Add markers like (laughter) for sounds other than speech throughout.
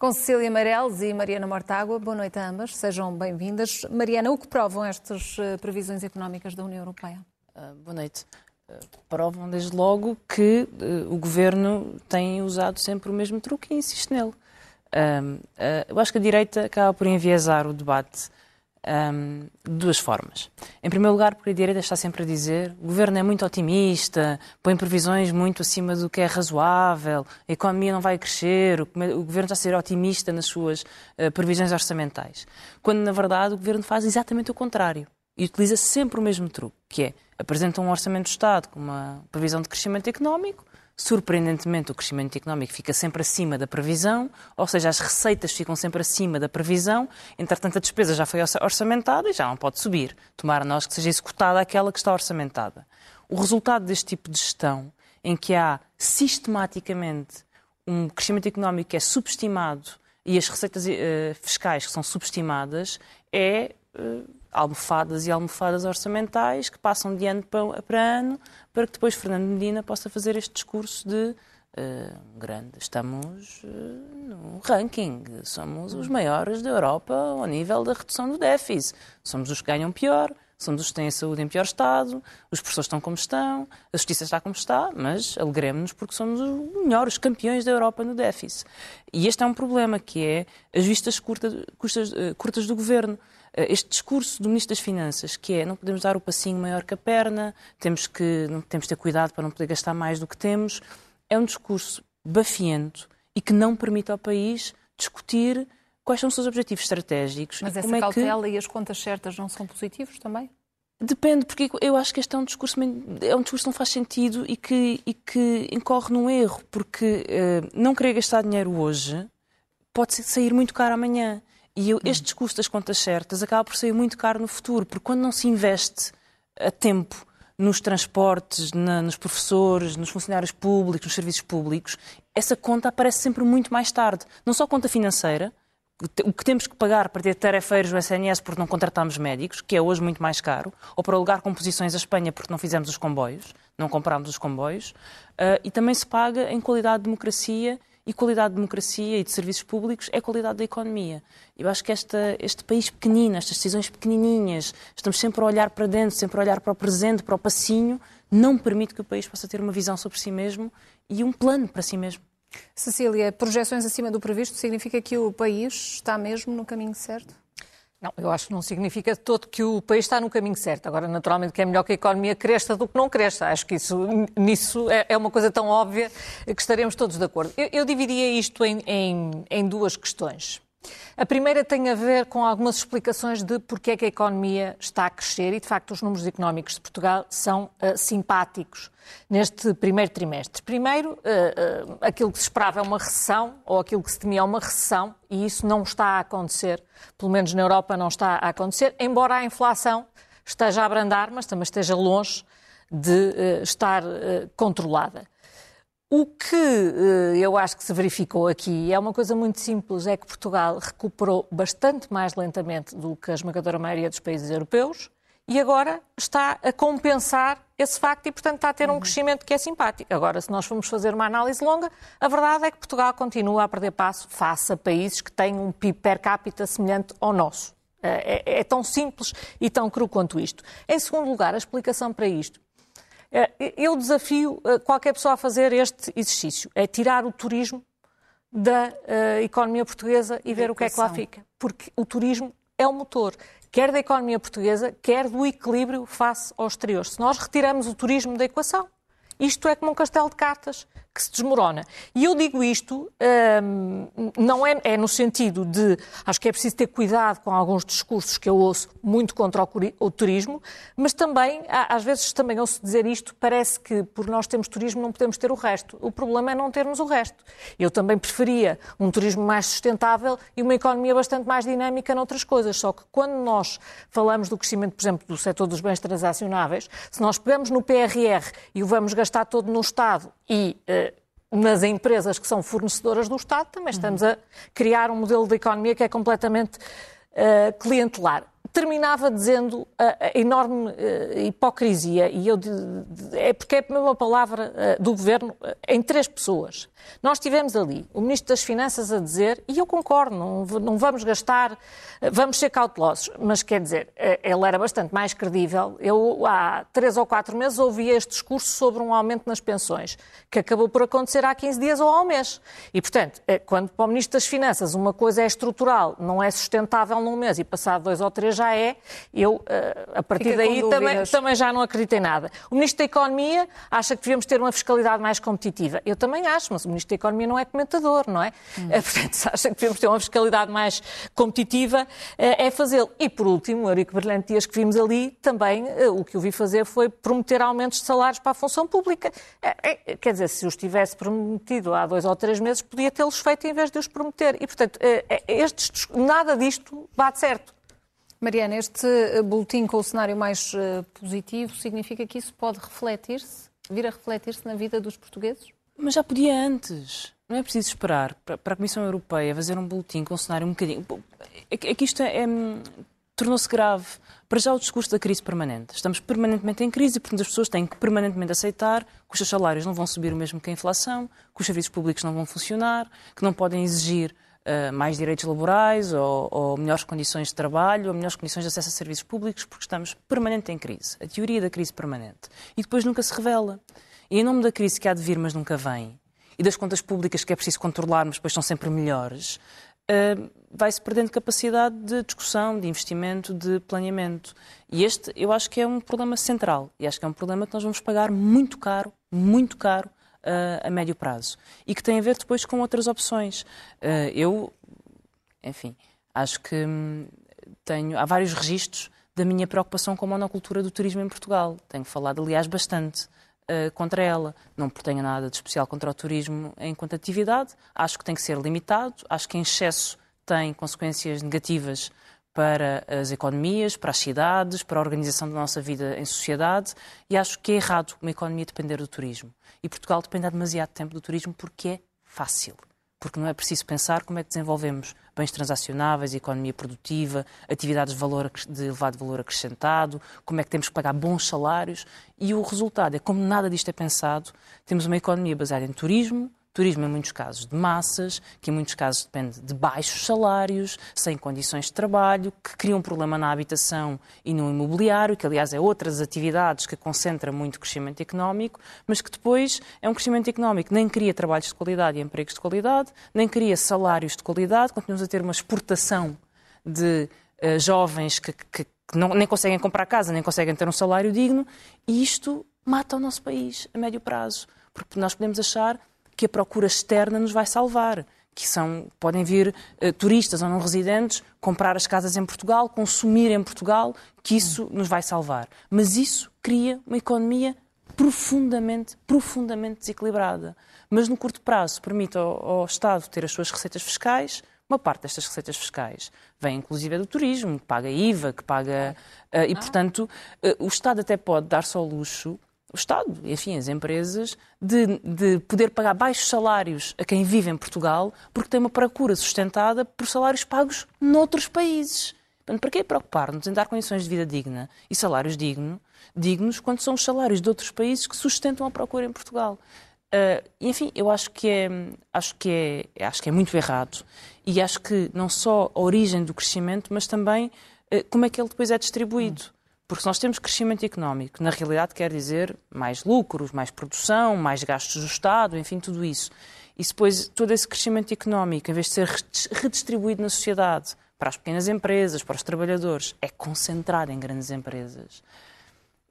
Com Cecília Meireles e Mariana Mortágua, boa noite a ambas, sejam bem-vindas. Mariana, o que provam estas eh, previsões económicas da União Europeia? Uh, boa noite. Uh, provam desde logo que uh, o governo tem usado sempre o mesmo truque e insiste nele. eu acho que a direita acaba por enviesar o debate um, de duas formas. Em primeiro lugar, porque a direita está sempre a dizer o governo é muito otimista, põe previsões muito acima do que é razoável, a economia não vai crescer, o, o governo está a ser otimista nas suas uh, previsões orçamentais. Quando, na verdade, o governo faz exatamente o contrário e utiliza sempre o mesmo truque, que é apresenta um orçamento do Estado com uma previsão de crescimento económico, surpreendentemente, o crescimento económico fica sempre acima da previsão, ou seja, as receitas ficam sempre acima da previsão, entretanto, a despesa já foi orçamentada e já não pode subir. Tomara nós que seja executada aquela que está orçamentada. O resultado deste tipo de gestão, em que há sistematicamente um crescimento económico que é subestimado e as receitas uh, fiscais que são subestimadas, é. Uh, almofadas e almofadas orçamentais que passam de ano para ano para que depois Fernando Medina possa fazer este discurso de uh, grande, estamos uh, no ranking, somos os maiores da Europa ao nível da redução do déficit, somos os que ganham pior, somos os que têm a saúde em pior estado, os professores estão como estão, a justiça está como está, mas alegremos-nos porque somos os melhores, campeões da Europa no déficit. E este é um problema, que é as vistas uh, curtas do governo. Eh, este discurso do Ministro das Finanças, que é não podemos dar o passinho maior que a perna, temos que temos que ter cuidado para não poder gastar mais do que temos, é um discurso bafiento e que não permite ao país discutir quais são os seus objetivos estratégicos. Mas essa é cautela que... e as contas certas não são positivos também? Depende, porque eu acho que este é um discurso, é um discurso que não faz sentido e que, e que incorre num erro, porque uh, não querer gastar dinheiro hoje pode sair muito caro amanhã. E eu, este discurso das contas certas acaba por sair muito caro no futuro, porque quando não se investe a tempo nos transportes, na, nos professores, nos funcionários públicos, nos serviços públicos, essa conta aparece sempre muito mais tarde. Não só conta financeira, o que temos que pagar para ter tarefeiros do SNS porque não contratamos médicos, que é hoje muito mais caro, ou para alugar composições à Espanha porque não fizemos os comboios, não comprámos os comboios, uh, e também se paga em qualidade de democracia e qualidade de democracia e de serviços públicos é qualidade da economia. Eu acho que esta, este país pequenino, estas decisões pequenininhas, estamos sempre a olhar para dentro, sempre a olhar para o presente, para o passinho, não permite que o país possa ter uma visão sobre si mesmo e um plano para si mesmo. Cecília, projeções acima do previsto significa que o país está mesmo no caminho certo? Não, eu acho que não significa todo que o país está no caminho certo. Agora, naturalmente, que é melhor que a economia cresça do que não cresça. Acho que isso, nisso é, é uma coisa tão óbvia que estaremos todos de acordo. Eu, eu dividia isto em, em, em duas questões. A primeira tem a ver com algumas explicações de porque é que a economia está a crescer e, de facto, os números económicos de Portugal são uh, simpáticos neste primeiro trimestre. Primeiro, uh, uh, aquilo que se esperava é uma recessão, ou aquilo que se temia é uma recessão, e isso não está a acontecer, pelo menos na Europa não está a acontecer, embora a inflação esteja a abrandar, mas também esteja longe de estar controlada. O que uh, eu acho que se verificou aqui é uma coisa muito simples, é que Portugal recuperou bastante mais lentamente do que a esmagadora maioria dos países europeus e agora está a compensar esse facto e, portanto, está a ter um uhum. crescimento que é simpático. Agora, se nós formos fazer uma análise longa, a verdade é que Portugal continua a perder passo face a países que têm um PIB per capita semelhante ao nosso. Eh, é, é tão simples e tão cru quanto isto. Em segundo lugar, a explicação para isto eu desafio eh, qualquer pessoa a fazer este exercício, é tirar o turismo da uh, economia portuguesa e ver o que é que lá fica. Porque o turismo é o motor, quer da economia portuguesa, quer do equilíbrio face ao exterior. Se nós retiramos o turismo da equação, isto é como um castelo de cartas que se desmorona. E eu digo isto, hum, não é, é, no sentido de, acho que é preciso ter cuidado com alguns discursos que eu ouço muito contra o, turismo, mas também, às vezes também ouço dizer isto, parece que por nós termos turismo não podemos ter o resto. O problema é não termos o resto. Eu também preferia um turismo mais sustentável e uma economia bastante mais dinâmica noutras coisas, só que quando nós falamos do crescimento, por exemplo, do setor dos bens transacionáveis, se nós pegamos no PRR e o vamos gastar todo no Estado e uh, nas empresas que são fornecedoras do Estado, também estamos a criar um modelo de economia que é completamente uh, clientelar. terminava dizendo a, a enorme uh, hipocrisia, e eu de, de, é porque é a mesma palavra uh, do governo em três pessoas. Nós tivemos ali o Ministro das Finanças a dizer, e eu concordo, não, não vamos gastar, vamos ser cautelosos, mas quer dizer, ele era bastante mais credível. Eu há três ou quatro meses ouvi este discurso sobre um aumento nas pensões, que acabou por acontecer há 15 dias ou há um mês. E, portanto, quando para o Ministro das Finanças uma coisa é estrutural, não é sustentável num mês e passado dois ou três já é, eu, eh, a partir Fica daí, também, também já não acredito em nada. O Ministro da Economia acha que devemos ter uma fiscalidade mais competitiva. Eu também acho, mas o Ministro da Economia não é comentador, não é? Hum. Eh, portanto, se acha que devemos ter uma fiscalidade mais competitiva, eh, é fazê-lo. E, por último, o Eurico Brilhante Dias que vimos ali, também o que eu vi fazer foi prometer aumentos de salários para a função pública. Quer dizer, se os tivesse prometido há dois ou três meses, podia tê-los feito em vez de os prometer. E, portanto, estes, nada disto bate certo. Mariana, este eh, boletim com o cenário mais positivo significa que isso pode refletir-se, vir a refletir-se na vida dos portugueses? Mas já podia antes. Não é preciso esperar para a Comissão Europeia fazer um boletim com um cenário um bocadinho. É que é isto é, é, tornou-se grave. Para já o discurso da crise permanente. Estamos permanentemente em crise e, portanto, as pessoas têm que permanentemente aceitar que os seus salários não vão subir o mesmo que a inflação, que os serviços públicos não vão funcionar, que não podem exigir uh, mais direitos laborais ou, ou, melhores condições de trabalho ou melhores condições de acesso a serviços públicos, porque estamos permanente em crise. A teoria da crise permanente. E depois nunca se revela. E em nome da crise que há de vir, mas nunca vem, e das contas públicas que é preciso controlar, mas depois são sempre melhores, uh, vai-se perdendo capacidade de discussão, de investimento, de planeamento. E este, eu acho que é um problema central. E acho que é um problema que nós vamos pagar muito caro, muito caro, uh, a médio prazo. E que tem a ver depois com outras opções. Uh, eu, enfim, acho que hum, tenho. Há vários registros da minha preocupação com a monocultura do turismo em Portugal. Tenho falado, aliás, bastante uh, contra ela. Não tenho nada de especial contra o turismo enquanto atividade. Acho que tem que ser limitado. Acho que em excesso tem consequências negativas para as economias, para as cidades, para a organização da nossa vida em sociedade e acho que é errado uma economia depender do turismo. E Portugal depende há demasiado tempo do turismo porque é fácil. Porque não é preciso pensar como é que desenvolvemos bens transacionáveis, economia produtiva, atividades de, valor, de elevado valor acrescentado, como é que temos que pagar bons salários. E o resultado é, como nada disto é pensado, temos uma economia baseada em turismo, Turismo, em muitos casos, de massas, que em muitos casos depende de baixos salários, sem condições de trabalho, que cria um problema na habitação e no imobiliário, que aliás é outras atividades que concentra muito crescimento económico, mas que depois é um crescimento económico que nem cria trabalhos de qualidade e empregos de qualidade, nem cria salários de qualidade, continuamos a ter uma exportação de uh, jovens que, que, que não, nem conseguem comprar casa, nem conseguem ter um salário digno, e isto mata o nosso país a médio prazo. Porque nós podemos achar que a procura externa nos vai salvar. Que são, podem vir uh, turistas ou não residentes comprar as casas em Portugal, consumir em Portugal, que isso nos vai salvar. Mas isso cria uma economia profundamente, profundamente desequilibrada. Mas no curto prazo permite ao, ao Estado ter as suas receitas fiscais, uma parte destas receitas fiscais vem inclusive do turismo, que paga IVA, que paga. Uh, e, portanto, uh, o Estado até pode dar-se ao luxo o Estado, enfim, as empresas, de, de, poder pagar baixos salários a quem vive em Portugal, porque tem uma procura sustentada por salários pagos noutros países. Portanto, para que preocupar-nos em dar condições de vida digna e salários digno, dignos quando são os salários de outros países que sustentam a procura em Portugal? Uh, enfim, eu acho que, é, acho, que é, acho que é muito errado e acho que não só a origem do crescimento, mas também uh, como é que ele depois é distribuído. Porque se nós temos crescimento económico, na realidade quer dizer mais lucros, mais produção, mais gastos do Estado, enfim, tudo isso. E depois todo esse crescimento económico, em vez de ser redistribuído na sociedade, para as pequenas empresas, para os trabalhadores, é concentrado em grandes empresas,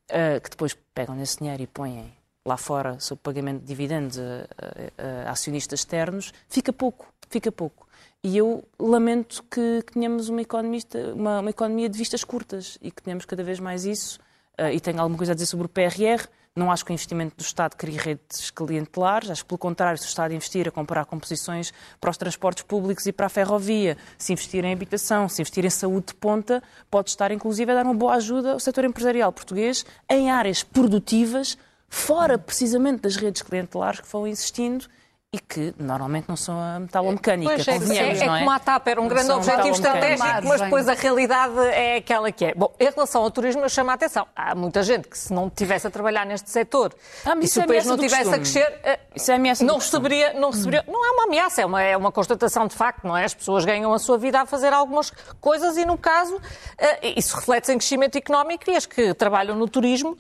uh, que depois pegam nesse dinheiro e põem lá fora, sob pagamento de dividendos a, a, a acionistas externos, fica pouco, fica pouco. E eu lamento que, que tenhamos uma, economista, uma, uma, economia de vistas curtas e que tenhamos cada vez mais isso. Uh, e tenho alguma coisa a dizer sobre o PRR. Não acho que o investimento do Estado crie redes clientelares, acho que, pelo contrário, se o Estado investir a comprar composições para os transportes públicos e para a ferrovia, se investir em habitação, se investir em saúde de ponta, pode estar, inclusive, a dar uma boa ajuda ao setor empresarial português em áreas produtivas, fora precisamente das redes clientelares que vão existindo e que normalmente não são a metalomecânica, pois é, convenhamos, é, não é? é? como a TAP era um Não grande objetivo estratégico, mas depois a realidade é aquela que é. Bom, em relação ao turismo, eu chamo a atenção. Há muita gente que se não tivesse a trabalhar neste setor Ah, e se é o país não do tivesse a crescer, eh, Isso é ameaça não receberia, não receberia. Não é uma ameaça, é uma, é uma constatação de facto, não é? As pessoas ganham a sua vida a fazer algumas coisas e, no caso, eh, isso reflete-se em crescimento económico e as que trabalham no turismo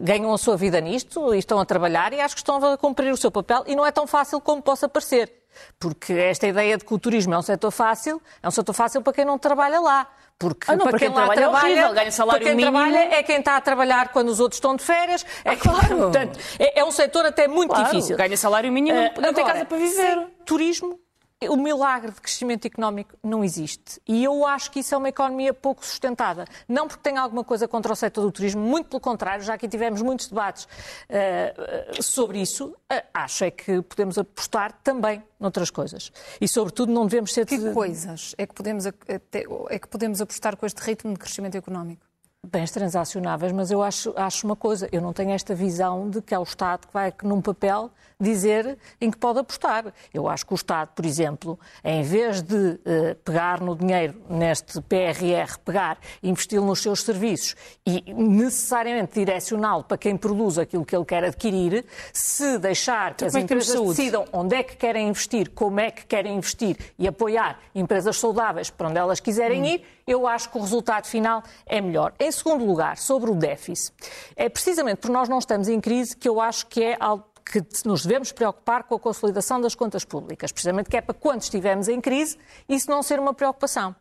ganham a sua vida nisto e estão a trabalhar e acho que estão a cumprir o seu papel e não é tão fácil como possa parecer. Porque esta ideia de que o turismo é um setor fácil, é um setor fácil para quem não trabalha lá. Porque Ah, não, para quem trabalha é horrível, ganha salário para quem mínimo. trabalha é quem está a trabalhar quando os outros estão de férias. É claro. Portanto, é, é um setor até muito Claro, difícil. Ganha salário mínimo, Eh, não tem agora, casa para viver. sem Turismo, o milagre de crescimento económico não existe. E eu acho que isso é uma economia pouco sustentada. Não porque tenha alguma coisa contra o setor do turismo, muito pelo contrário, já aqui tivemos muitos debates eh, sobre isso. Eh, acho é que podemos apostar também noutras coisas. E, sobretudo, não devemos ser... Que coisas é que, podemos, é que podemos apostar com este ritmo de crescimento económico? Bens transacionáveis, mas eu acho, acho uma coisa, eu não tenho esta visão de que é o Estado que vai, num papel, dizer em que pode apostar. Eu acho que o Estado, por exemplo, em vez de eh, pegar no dinheiro neste PRR, pegar investi-lo nos seus serviços e necessariamente direcioná-lo para quem produz aquilo que ele quer adquirir, se deixar que Então as como é que empresas saúde? decidam onde é que querem investir, como é que querem investir e apoiar empresas saudáveis para onde elas quiserem Hum. ir, eu acho que o resultado final é melhor. Em segundo lugar, sobre o déficit, é precisamente porque nós não estamos em crise que eu acho que é algo que nos devemos preocupar com a consolidação das contas públicas, precisamente que é para quando estivermos em crise isso não ser uma preocupação.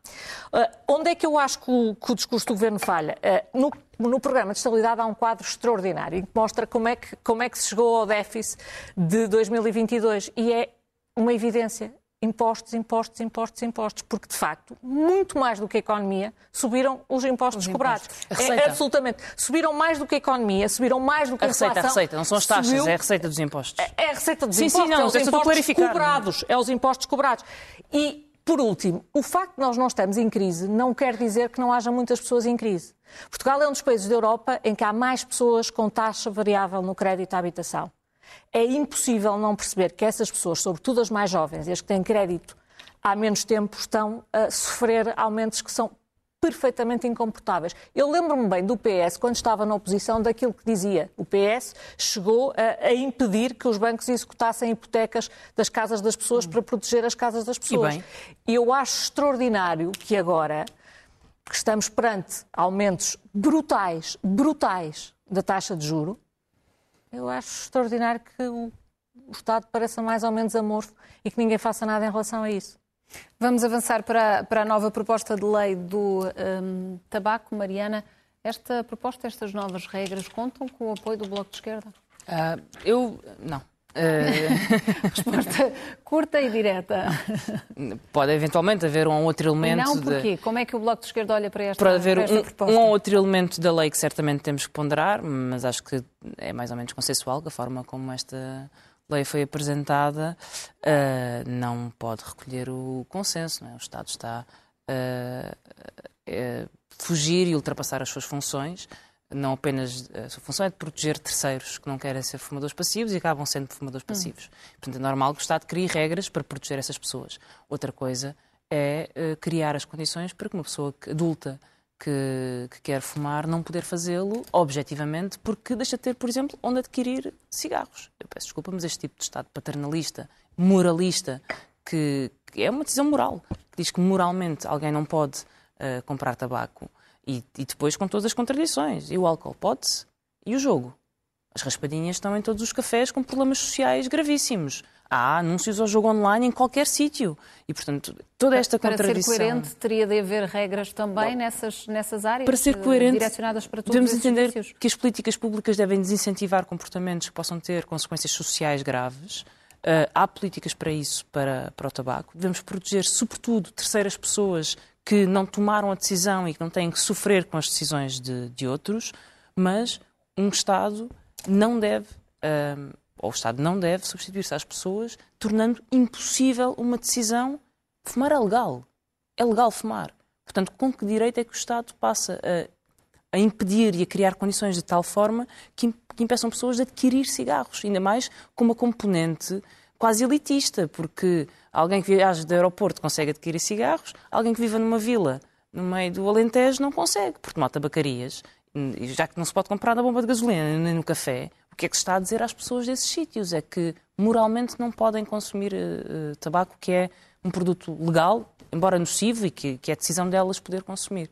Ah, onde é que eu acho que o, que o discurso do Governo falha? Ah, no, no programa de estabilidade há um quadro extraordinário que mostra como é que, como é que se chegou ao déficit de 2022 e é uma evidência. Impostos, impostos, impostos, impostos, porque de facto, muito mais do que a economia, subiram os impostos cobrados. A receita. É, absolutamente. Subiram mais do que a economia, subiram mais do que a, A receita, a receita, não são as taxas, Subiu- é a receita dos impostos. é a receita dos Sim, sim, impostos, não, é os é impostos clarificar. cobrados, é os impostos cobrados. E, por último, o facto de nós não estamos em crise não quer dizer que não haja muitas pessoas em crise. Portugal é um dos países da Europa em que há mais pessoas com taxa variável no crédito à habitação. É impossível não perceber que essas pessoas, sobretudo as mais jovens e as que têm crédito há menos tempo, estão a sofrer aumentos que são perfeitamente incomportáveis. Eu lembro-me bem do PS, quando estava na oposição, daquilo que dizia. O PS chegou a, a impedir que os bancos executassem hipotecas das casas das pessoas para proteger as casas das pessoas. E eu acho extraordinário que agora que estamos perante aumentos brutais, brutais da taxa de juro, eu acho extraordinário que o, o Estado pareça mais ou menos amorfo e que ninguém faça nada em relação a isso. Vamos avançar para, para a nova proposta de lei do hum, tabaco. Mariana, esta proposta, estas novas regras, contam com o apoio do Bloco de Esquerda? Ah, eu. Não. Ah, (laughs) Resposta curta e direta. pode eventualmente haver um ou outro elemento. Não, de- porquê? Como é que o Bloco de Esquerda olha para esta, Pode haver para esta um, proposta? um ou outro elemento da lei que certamente temos que ponderar, mas acho que é mais ou menos consensual que a forma como esta lei foi apresentada ah, não pode recolher o consenso. É? O Estado está a fugir e ultrapassar as suas funções. Não apenas a sua função é de proteger terceiros que não querem ser fumadores passivos e acabam sendo fumadores passivos. Portanto, é normal que o Estado crie regras para proteger essas pessoas. Outra coisa é eh, criar as condições para que uma pessoa adulta que, que quer fumar não poder fazê-lo objetivamente porque deixa de ter, por exemplo, onde adquirir cigarros. Eu peço desculpa, mas este tipo de Estado paternalista, moralista, que, que é uma decisão moral, que diz que moralmente alguém não pode eh, comprar tabaco e, e depois com todas as contradições. E o álcool pode-se? E o jogo? As raspadinhas estão em todos os cafés com problemas sociais gravíssimos. Há anúncios ao jogo online em qualquer sítio. E, portanto, toda esta para ser contradição... coerente, teria de haver regras também nessas, nessas áreas Para ser coerente, direcionadas para todos devemos entender que as políticas públicas devem desincentivar comportamentos que possam ter consequências sociais graves. Uh, há políticas para isso, para, para o tabaco. Devemos proteger, sobretudo, terceiras pessoas que não tomaram a decisão e que não têm que sofrer com as decisões de, de outros, mas um Estado não deve, uh, ou o Estado não deve substituir-se às pessoas, tornando impossível uma decisão. Fumar é legal. É legal fumar. Portanto, com que direito é que o Estado passa a a impedir e a criar condições de tal forma que, que impeçam pessoas de adquirir cigarros, ainda mais com uma componente quase elitista, porque alguém que viaja do aeroporto consegue adquirir cigarros, alguém que viva numa vila no meio do Alentejo não consegue, porque não tabacarias, já que não se pode comprar na bomba de gasolina nem no café, o que é que se está a dizer às pessoas desses sítios? É que moralmente não podem consumir uh, tabaco, que é um produto legal, embora nocivo, e que, que é decisão delas poder consumir.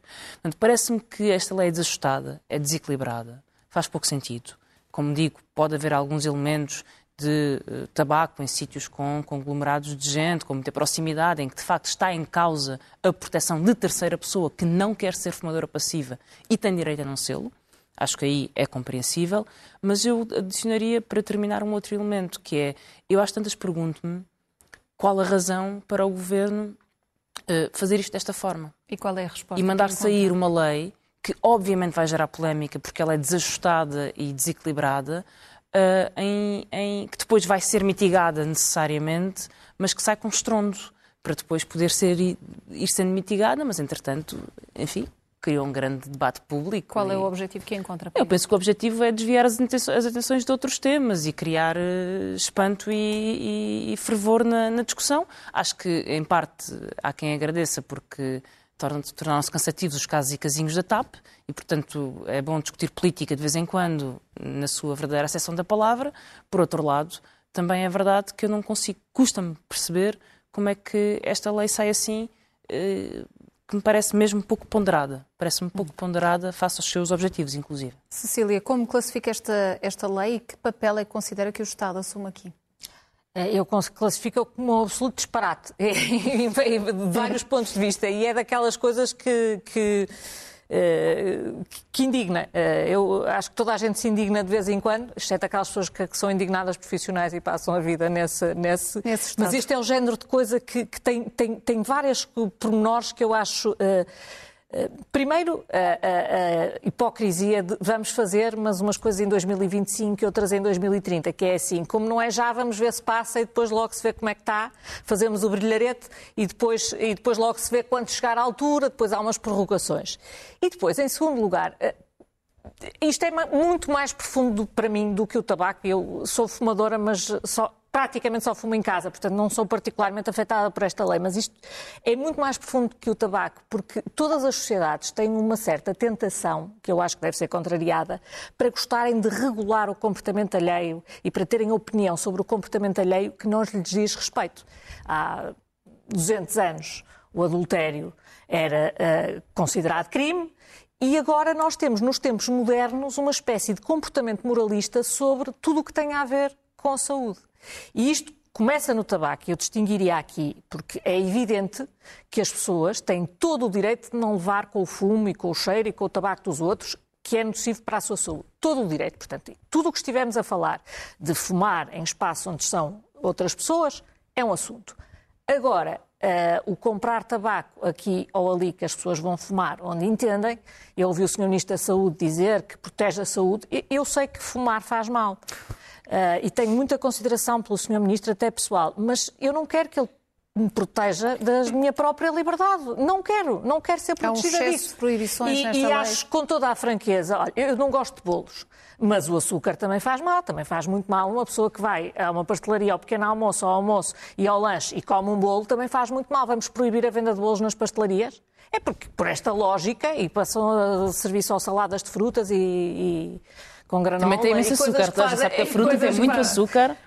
Parece-me que esta lei é desajustada, é desequilibrada, faz pouco sentido. Como digo, pode haver alguns elementos de uh, tabaco em sítios com conglomerados de gente, com muita proximidade, em que de facto está em causa a proteção de terceira pessoa que não quer ser fumadora passiva e tem direito a não sê-lo. Acho que aí é compreensível, mas eu adicionaria para terminar um outro elemento, que é, eu às tantas pergunto-me qual a razão para o governo uh, fazer isto desta forma. E qual é a resposta? E mandar sair uma lei que obviamente vai gerar polémica porque ela é desajustada e desequilibrada, uh, em, em, que depois vai ser mitigada necessariamente, mas que sai com estrondo para depois poder ser ir sendo mitigada, mas entretanto, enfim, criou um grande debate público. Qual é o objetivo que encontra? Eu penso que o objetivo é desviar as, as atenções de outros temas e criar uh, espanto e, e, e fervor na, na, discussão. Acho que, em parte, há quem agradeça porque tornaram-se cansativos os casos e casinhos da TAP e, portanto, é bom discutir política de vez em quando, na sua verdadeira acessão da palavra. Por outro lado, também é verdade que eu não consigo, custa-me perceber como é que esta lei sai assim, eh, que me parece mesmo pouco ponderada. Parece-me pouco ponderada face aos seus objetivos, inclusive. Cecília, como classifica esta, esta lei e que papel é que considera que o Estado assume aqui? Eh, eu classifico como um absoluto disparate, (laughs) de vários pontos de vista, e é daquelas coisas que, que, eh, que indigna. Eh, eu acho que toda a gente se indigna de vez em quando, exceto aquelas pessoas que, são indignadas profissionais e passam a vida nesse. nesse, nesse mas isto é o género de coisa que, que tem, tem, tem várias pormenores que eu acho. Uh, Primeiro, a, a, a, hipocrisia de vamos fazer, mas umas coisas em 2025 e outras em 2030, que é assim, como não é já, vamos ver se passa e depois logo se vê como é que está, fazemos o brilharete e depois, e depois logo se vê quando chegar à altura, depois há umas prorrogações. E depois, em segundo lugar, eh, isto é muito mais profundo para mim do que o tabaco. Eu sou fumadora, mas só, praticamente só fumo em casa, portanto não sou particularmente afetada por esta lei, mas isto é muito mais profundo que o tabaco, porque todas as sociedades têm uma certa tentação, que eu acho que deve ser contrariada, para gostarem de regular o comportamento alheio e para terem opinião sobre o comportamento alheio que não lhes diz respeito. Há 200 anos o adultério era uh, considerado crime, e agora nós temos, nos tempos modernos, uma espécie de comportamento moralista sobre tudo o que tem a ver com saúde. E isto começa no tabaco, eu distinguiria aqui, porque é evidente que as pessoas têm todo o direito de não levar com o fumo e com o cheiro e com o tabaco dos outros, que é nocivo para a sua saúde. Todo o direito, portanto. Tudo o que estivermos a falar de fumar em espaços onde são outras pessoas é um assunto. Agora, uh, o comprar tabaco aqui ou ali que as pessoas vão fumar, onde entendem, eu ouvi o Sr. Ministro da Saúde dizer que protege a saúde, eu sei que fumar faz mal. Uh, e tenho muita consideração pelo Sr. Ministro, até pessoal, mas eu não quero que ele me proteja da minha própria liberdade. Não quero, não quero ser protegida Há um disso. De proibições e, nesta e lei. acho com toda a franqueza, olha, eu não gosto de bolos. Mas o açúcar também faz mal, também faz muito mal. Uma pessoa que vai a uma pastelaria ao pequeno almoço, ao almoço e ao lanche e come um bolo também faz muito mal. Vamos proibir a venda de bolos nas pastelarias? É porque, por esta lógica, e passam a servir só saladas de frutas e, e com granola. Também tem imenso açúcar, toda sabe que a fruta tem muito açúcar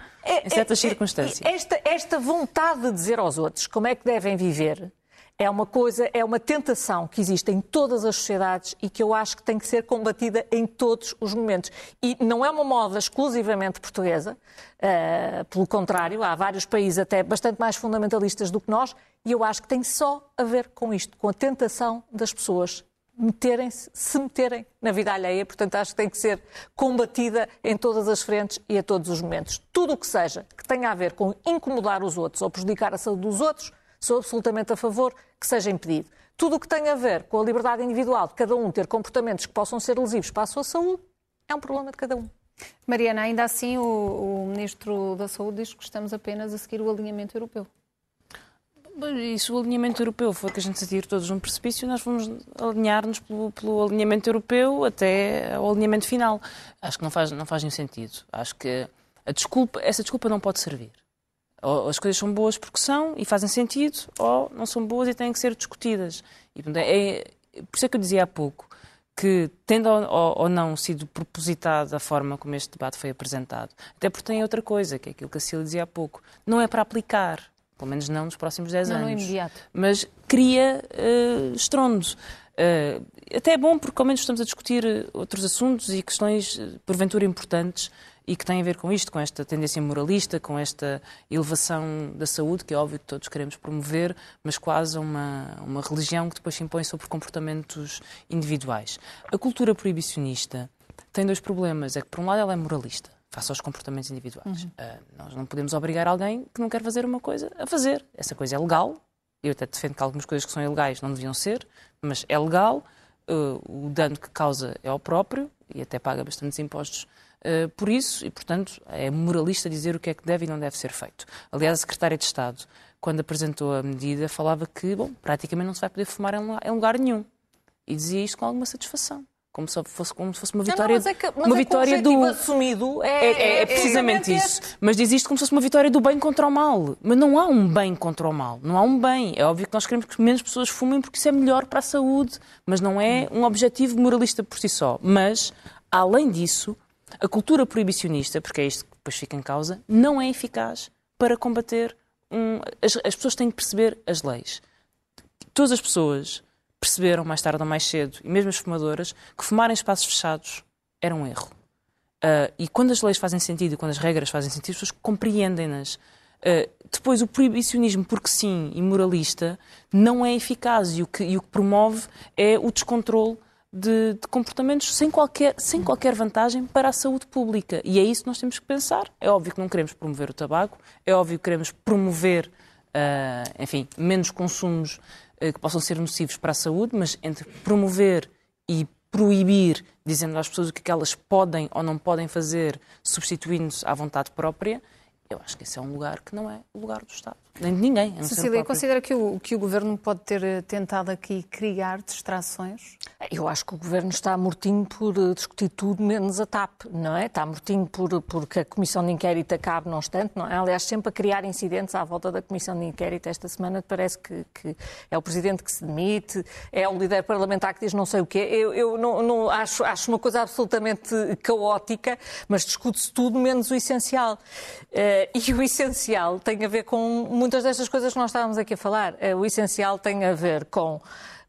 em certas é, é, circunstâncias. Esta, esta vontade de dizer aos outros como é que devem viver é uma coisa, é uma tentação que existe em todas as sociedades e que eu acho que tem que ser combatida em todos os momentos. E não é uma moda exclusivamente portuguesa, uh, pelo contrário, há vários países até bastante mais fundamentalistas do que nós, e eu acho que tem só a ver com isto, com a tentação das pessoas meterem-se, se meterem na vida alheia, portanto acho que tem que ser combatida em todas as frentes e a todos os momentos. Tudo o que seja que tenha a ver com incomodar os outros ou prejudicar a saúde dos outros, sou absolutamente a favor que seja impedido. Tudo o que tem a ver com a liberdade individual de cada um ter comportamentos que possam ser lesivos para a sua saúde, é um problema de cada um. Mariana, ainda assim o, o Ministro da Saúde diz que estamos apenas a seguir o alinhamento europeu. E se o alinhamento europeu for que a gente se tire todos num precipício, nós vamos alinhar-nos pelo, pelo, alinhamento europeu até ao alinhamento final. Acho que não faz, não faz nenhum sentido. Acho que a desculpa, essa desculpa não pode servir. Ou as coisas são boas porque são e fazem sentido, ou não são boas e têm que ser discutidas. E, portanto, é, por isso é que eu dizia há pouco que, tendo ou, ou não sido propositado a forma como este debate foi apresentado, até porque tem outra coisa, que é aquilo que a Cília dizia há pouco, não é para aplicar, pelo menos não nos próximos 10 não anos. Não imediato. Mas cria uh, estrondo. Uh, até é bom porque, ao menos, estamos a discutir outros assuntos e questões, porventura, importantes e que têm a ver com isto, com esta tendência moralista, com esta elevação da saúde, que é óbvio que todos queremos promover, mas quase uma, uma religião que depois se impõe sobre comportamentos individuais. A cultura proibicionista tem dois problemas. É que, por um lado, ela é moralista, face aos comportamentos individuais. Uhum. Uh, nós não podemos obrigar alguém que não quer fazer uma coisa a fazer. Essa coisa é legal. Eu até defendo que algumas coisas que são ilegais não deviam ser, mas é legal. Uh, o dano que causa é ao próprio e até paga bastantes impostos eh, por isso, e portanto, é moralista dizer o que é que deve e não deve ser feito. Aliás, a Secretária de Estado, quando apresentou a medida, falava que, bom, praticamente não se vai poder fumar em lugar nenhum. E dizia isto com alguma satisfação como se fosse, como se fosse uma vitória, não, mas é que, mas uma é vitória do assumido é, é, é, é precisamente é isso. Mas diz isto como se fosse uma vitória do bem contra o mal. Mas não há um bem contra o mal. Não há um bem. É óbvio que nós queremos que menos pessoas fumem porque isso é melhor para a saúde. Mas não é um objetivo moralista por si só. Mas além disso, a cultura proibicionista, porque é isto que depois fica em causa, não é eficaz para combater. Um, as, as pessoas têm que perceber as leis. Todas as pessoas perceberam, mais tarde ou mais cedo, e mesmo as fumadoras, que fumar em espaços fechados era um erro. Uh, e quando as leis fazem sentido e quando as regras fazem sentido, as pessoas compreendem-nas. Uh, depois, o proibicionismo, porque sim, e moralista, não é eficaz e o que, e o que promove é o descontrole de, de, comportamentos sem qualquer, sem qualquer vantagem para a saúde pública. E é isso que nós temos que pensar. É óbvio que não queremos promover o tabaco, é óbvio que queremos promover, uh, enfim, menos consumos que possam ser nocivos para a saúde, mas entre promover e proibir, dizendo às pessoas o que, é elas podem ou não podem fazer, substituindo-se à vontade própria, eu acho que esse é um lugar que não é o lugar do Estado, nem de ninguém. Cecília, considera que o, que o Governo pode ter eh, tentado aqui criar distrações? Eu acho que o Governo está mortinho por eh, discutir tudo menos a TAP, não é? Está mortinho por, porque a Comissão de Inquérito acabe, não obstante, não é? Aliás, sempre a criar incidentes à volta da Comissão de Inquérito. Esta semana parece que, que é o Presidente que se demite, é o líder parlamentar que diz não sei o quê. Eu, eu não, não acho, acho uma coisa absolutamente caótica, mas discute-se tudo menos o essencial. Uh, e o essencial tem a ver com muitas destas coisas que nós estávamos aqui a falar. Uh, o essencial tem a ver com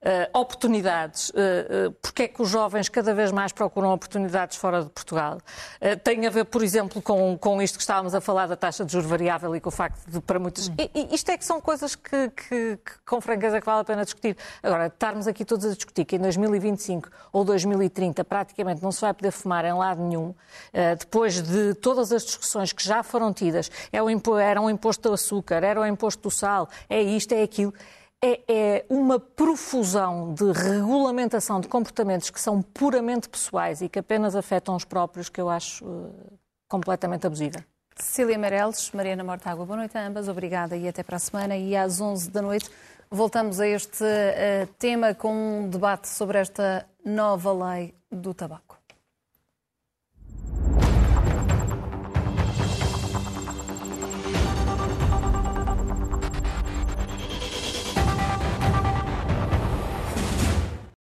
Uh, oportunidades, uh, uh, porque é que os jovens cada vez mais procuram oportunidades fora de Portugal. Uh, tem a ver, por exemplo, com, com isto que estávamos a falar da taxa de juros variável e com o facto de, para muitos. E, e isto é que são coisas que, que, que, com franqueza, que vale a pena discutir. Agora, estarmos aqui todos a discutir que em 2025 ou 2030 praticamente não se vai poder fumar em lado nenhum, depois de todas as discussões que já foram tidas, é o, era um imposto do açúcar, era o imposto do sal, é isto, é aquilo é, é, uma profusão de regulamentação de comportamentos que são puramente pessoais e que apenas afetam os próprios que eu acho uh, completamente abusiva. Cecília Meirelles, Mariana Mortágua, boa noite a ambas, obrigada e até para a semana. E às 11 da noite voltamos a este uh, tema com um debate sobre esta nova lei do tabaco.